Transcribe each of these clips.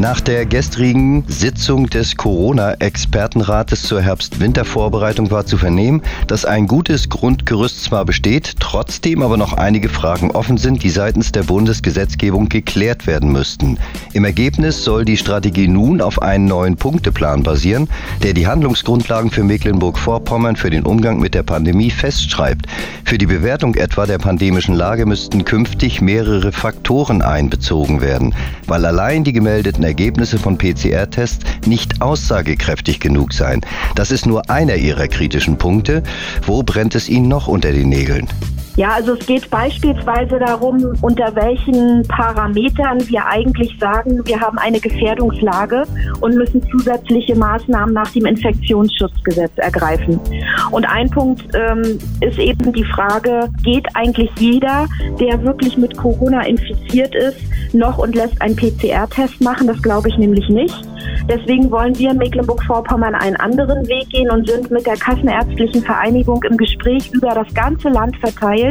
Nach der gestrigen Sitzung des Corona-Expertenrates zur Herbst-Winter-Vorbereitung war zu vernehmen, dass ein gutes Grundgerüst zwar besteht, trotzdem aber noch einige Fragen offen sind, die seitens der Bundesgesetzgebung geklärt werden müssten. Im Ergebnis soll die Strategie nun auf einen neuen Punkteplan basieren, der die Handlungsgrundlagen für Mecklenburg-Vorpommern für den Umgang mit der Pandemie festschreibt. Für die Bewertung etwa der pandemischen Lage müssten künftig mehrere Faktoren einbezogen werden, weil allein die gemeldeten Ergebnisse von PCR-Tests nicht aussagekräftig genug seien. Das ist nur einer Ihrer kritischen Punkte. Wo brennt es Ihnen noch unter den Nägeln? Ja, also es geht beispielsweise darum, unter welchen Parametern wir eigentlich sagen, wir haben eine Gefährdungslage und müssen zusätzliche Maßnahmen nach dem Infektionsschutzgesetz ergreifen. Und ein Punkt ähm, ist eben die Frage, geht eigentlich jeder, der wirklich mit Corona infiziert ist, noch und lässt einen PCR-Test machen? Das glaube ich nämlich nicht. Deswegen wollen wir in Mecklenburg-Vorpommern einen anderen Weg gehen und sind mit der Kassenärztlichen Vereinigung im Gespräch über das ganze Land verteilt,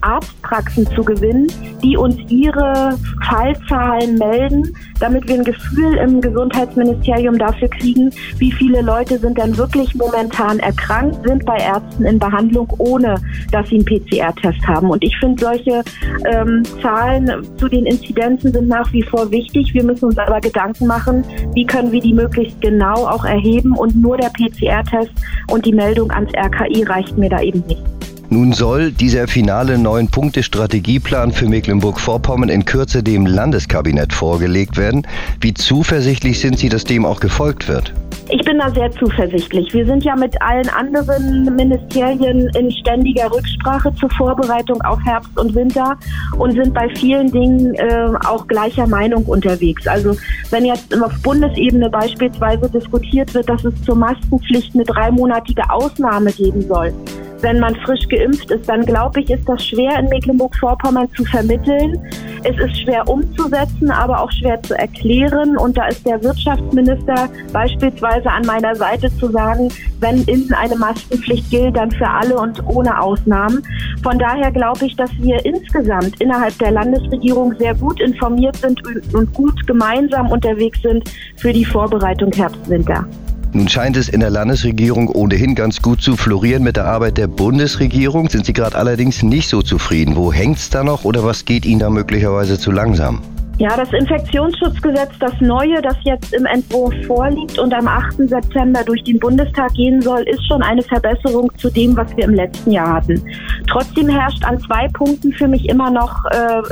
Arztpraxen zu gewinnen, die uns ihre Fallzahlen melden, damit wir ein Gefühl im Gesundheitsministerium dafür kriegen, wie viele Leute sind denn wirklich momentan erkrankt, sind bei Ärzten in Behandlung, ohne dass sie einen PCR-Test haben. Und ich finde, solche ähm, Zahlen zu den Inzidenzen sind nach wie vor wichtig. Wir müssen uns aber Gedanken machen, wie können wir die möglichst genau auch erheben und nur der PCR-Test und die Meldung ans RKI reicht mir da eben nicht. Nun soll dieser finale Neun-Punkte-Strategieplan für Mecklenburg-Vorpommern in Kürze dem Landeskabinett vorgelegt werden. Wie zuversichtlich sind Sie, dass dem auch gefolgt wird? Ich bin da sehr zuversichtlich. Wir sind ja mit allen anderen Ministerien in ständiger Rücksprache zur Vorbereitung auf Herbst und Winter und sind bei vielen Dingen äh, auch gleicher Meinung unterwegs. Also wenn jetzt auf Bundesebene beispielsweise diskutiert wird, dass es zur Maskenpflicht eine dreimonatige Ausnahme geben soll, wenn man frisch geimpft ist, dann glaube ich, ist das schwer in Mecklenburg-Vorpommern zu vermitteln. Es ist schwer umzusetzen, aber auch schwer zu erklären. Und da ist der Wirtschaftsminister beispielsweise an meiner Seite zu sagen, wenn innen eine Maskenpflicht gilt, dann für alle und ohne Ausnahmen. Von daher glaube ich, dass wir insgesamt innerhalb der Landesregierung sehr gut informiert sind und gut gemeinsam unterwegs sind für die Vorbereitung Herbst-Winter. Nun scheint es in der Landesregierung ohnehin ganz gut zu florieren mit der Arbeit der Bundesregierung. Sind Sie gerade allerdings nicht so zufrieden? Wo hängt es da noch oder was geht Ihnen da möglicherweise zu langsam? Ja, das Infektionsschutzgesetz, das neue, das jetzt im Entwurf vorliegt und am 8. September durch den Bundestag gehen soll, ist schon eine Verbesserung zu dem, was wir im letzten Jahr hatten. Trotzdem herrscht an zwei Punkten für mich immer noch äh,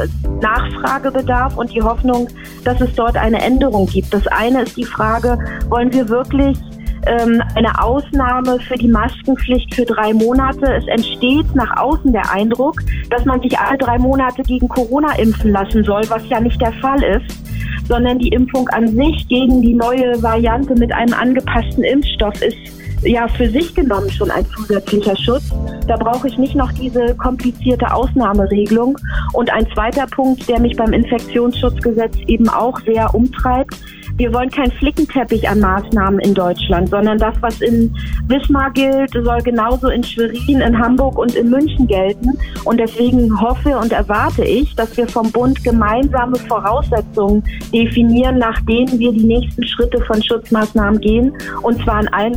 Nachfragebedarf und die Hoffnung, dass es dort eine Änderung gibt. Das eine ist die Frage, wollen wir wirklich ähm, eine Ausnahme für die Maskenpflicht für drei Monate. Es entsteht nach außen der Eindruck, dass man sich alle drei Monate gegen Corona impfen lassen soll, was ja nicht der Fall ist sondern die Impfung an sich gegen die neue Variante mit einem angepassten Impfstoff ist ja für sich genommen schon ein zusätzlicher Schutz. Da brauche ich nicht noch diese komplizierte Ausnahmeregelung. Und ein zweiter Punkt, der mich beim Infektionsschutzgesetz eben auch sehr umtreibt, wir wollen keinen Flickenteppich an Maßnahmen in Deutschland, sondern das, was in Wismar gilt, soll genauso in Schwerin, in Hamburg und in München gelten. Und deswegen hoffe und erwarte ich, dass wir vom Bund gemeinsame Voraussetzungen definieren, nach denen wir die nächsten Schritte von Schutzmaßnahmen gehen, und zwar in allen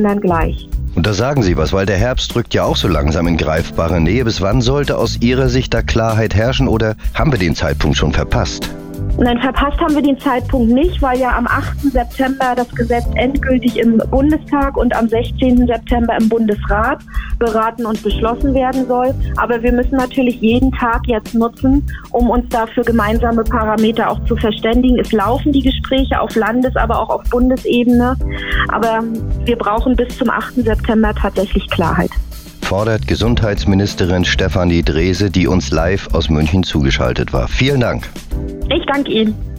Bundesländern gleich. Und da sagen Sie was, weil der Herbst rückt ja auch so langsam in greifbare Nähe. Bis wann sollte aus Ihrer Sicht da Klarheit herrschen oder haben wir den Zeitpunkt schon verpasst? Nein, verpasst haben wir den Zeitpunkt nicht, weil ja am 8. September das Gesetz endgültig im Bundestag und am 16. September im Bundesrat beraten und beschlossen werden soll. Aber wir müssen natürlich jeden Tag jetzt nutzen, um uns dafür gemeinsame Parameter auch zu verständigen. Es laufen die Gespräche auf Landes-, aber auch auf Bundesebene. Aber wir brauchen bis zum 8. September tatsächlich Klarheit fordert Gesundheitsministerin Stefanie Drese, die uns live aus München zugeschaltet war. Vielen Dank. Ich danke Ihnen.